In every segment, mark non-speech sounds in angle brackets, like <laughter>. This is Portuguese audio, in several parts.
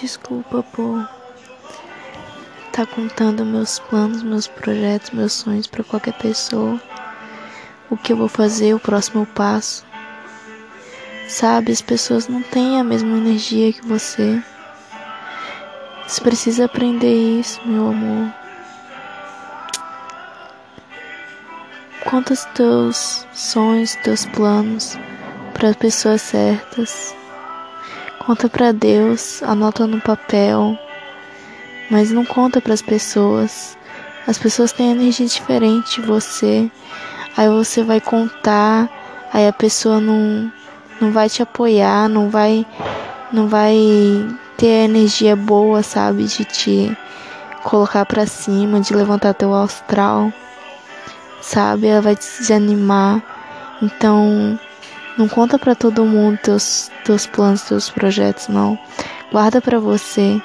desculpa por estar tá contando meus planos, meus projetos, meus sonhos para qualquer pessoa. O que eu vou fazer, o próximo passo. Sabe, as pessoas não têm a mesma energia que você. Você precisa aprender isso, meu amor. Conta os teus sonhos, teus planos para as pessoas certas. Conta para Deus, anota no papel, mas não conta para as pessoas. As pessoas têm energia diferente de você. Aí você vai contar, aí a pessoa não não vai te apoiar, não vai não vai ter energia boa, sabe, de te colocar para cima, de levantar teu astral. Sabe? Ela vai te desanimar. Então, não conta para todo mundo teus teus planos, teus projetos, não. Guarda para você.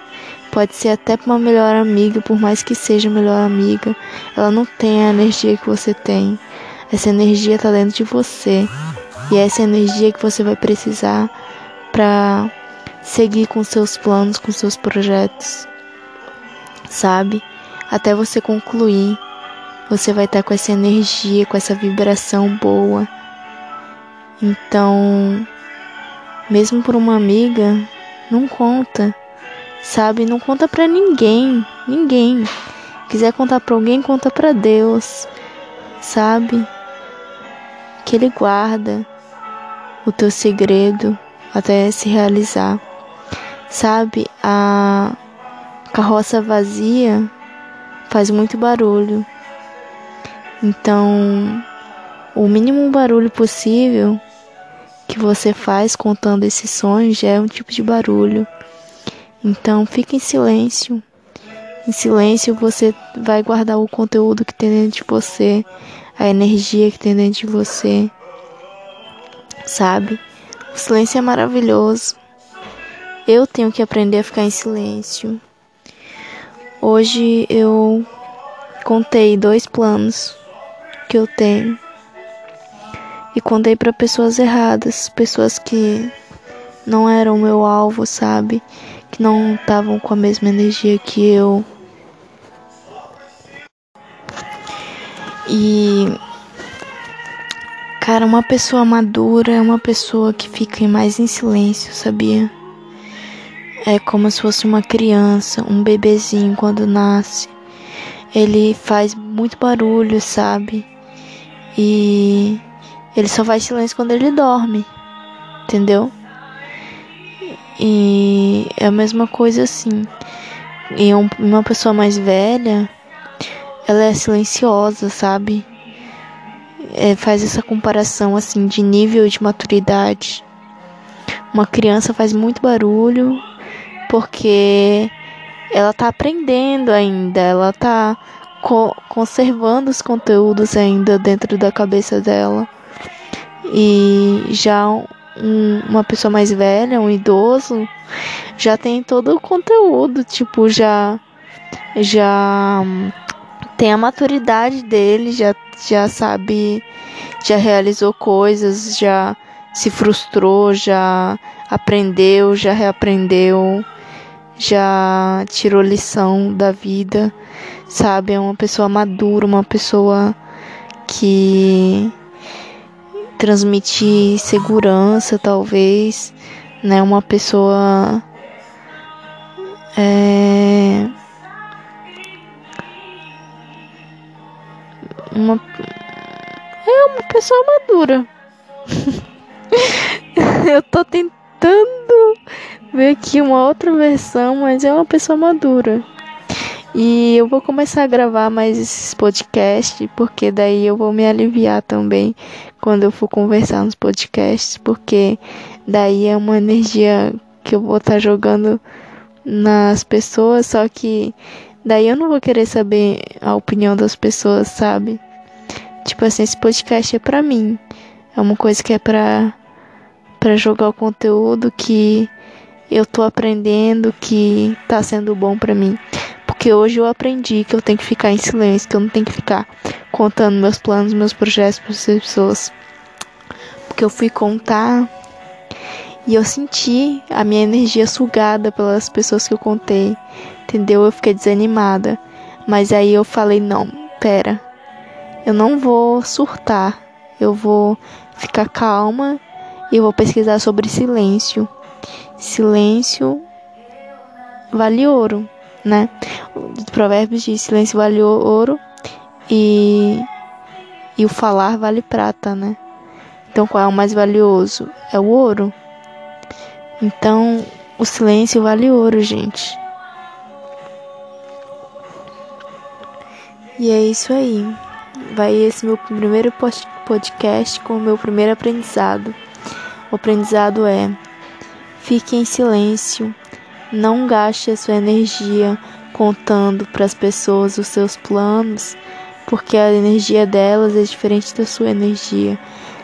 Pode ser até para uma melhor amiga, por mais que seja melhor amiga, ela não tem a energia que você tem. Essa energia tá dentro de você. E é essa energia que você vai precisar para seguir com seus planos, com seus projetos. Sabe? Até você concluir, você vai estar com essa energia, com essa vibração boa. Então, mesmo por uma amiga, não conta. Sabe? Não conta para ninguém, ninguém. Quiser contar para alguém, conta para Deus. Sabe? Que ele guarda o teu segredo até se realizar. Sabe, a carroça vazia faz muito barulho. Então, o mínimo barulho possível que você faz contando esses sonhos já é um tipo de barulho. Então, fique em silêncio. Em silêncio você vai guardar o conteúdo que tem dentro de você, a energia que tem dentro de você. Sabe? O silêncio é maravilhoso. Eu tenho que aprender a ficar em silêncio. Hoje eu contei dois planos que eu tenho e contei para pessoas erradas, pessoas que não eram meu alvo, sabe? Que não estavam com a mesma energia que eu. E cara, uma pessoa madura é uma pessoa que fica mais em silêncio, sabia? É como se fosse uma criança, um bebezinho quando nasce. Ele faz muito barulho, sabe? E ele só faz silêncio quando ele dorme, entendeu? E é a mesma coisa assim. E uma pessoa mais velha, ela é silenciosa, sabe? É, faz essa comparação assim de nível de maturidade. Uma criança faz muito barulho porque ela tá aprendendo ainda, ela tá co conservando os conteúdos ainda dentro da cabeça dela. E já um, uma pessoa mais velha, um idoso, já tem todo o conteúdo, tipo, já já tem a maturidade dele, já já sabe, já realizou coisas, já se frustrou, já aprendeu, já reaprendeu já tirou lição da vida, sabe? É uma pessoa madura, uma pessoa que transmite segurança, talvez, né? Uma pessoa é uma é uma pessoa madura. <laughs> Eu tô tentando ver aqui uma outra versão, mas é uma pessoa madura. E eu vou começar a gravar mais esses podcasts, porque daí eu vou me aliviar também quando eu for conversar nos podcasts, porque daí é uma energia que eu vou estar tá jogando nas pessoas, só que daí eu não vou querer saber a opinião das pessoas, sabe? Tipo assim, esse podcast é pra mim. É uma coisa que é pra, pra jogar o conteúdo que eu tô aprendendo que tá sendo bom para mim. Porque hoje eu aprendi que eu tenho que ficar em silêncio, que eu não tenho que ficar contando meus planos, meus projetos para as pessoas. Porque eu fui contar E eu senti a minha energia sugada pelas pessoas que eu contei, entendeu? Eu fiquei desanimada. Mas aí eu falei: não, pera, eu não vou surtar, eu vou ficar calma e eu vou pesquisar sobre silêncio. Silêncio vale ouro, né? O Provérbios diz: silêncio vale ouro e, e o falar vale prata, né? Então qual é o mais valioso? É o ouro. Então o silêncio vale ouro, gente. E é isso aí. Vai esse meu primeiro podcast com o meu primeiro aprendizado. O aprendizado é: fique em silêncio, não gaste a sua energia contando para as pessoas os seus planos, porque a energia delas é diferente da sua energia.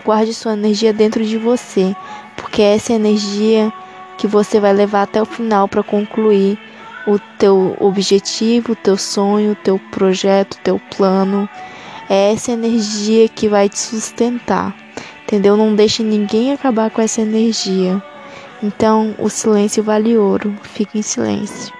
Guarde sua energia dentro de você, porque essa é a energia que você vai levar até o final para concluir o teu objetivo, o teu sonho, o teu projeto, o teu plano. É essa energia que vai te sustentar, entendeu? Não deixe ninguém acabar com essa energia. Então, o silêncio vale ouro. Fique em silêncio.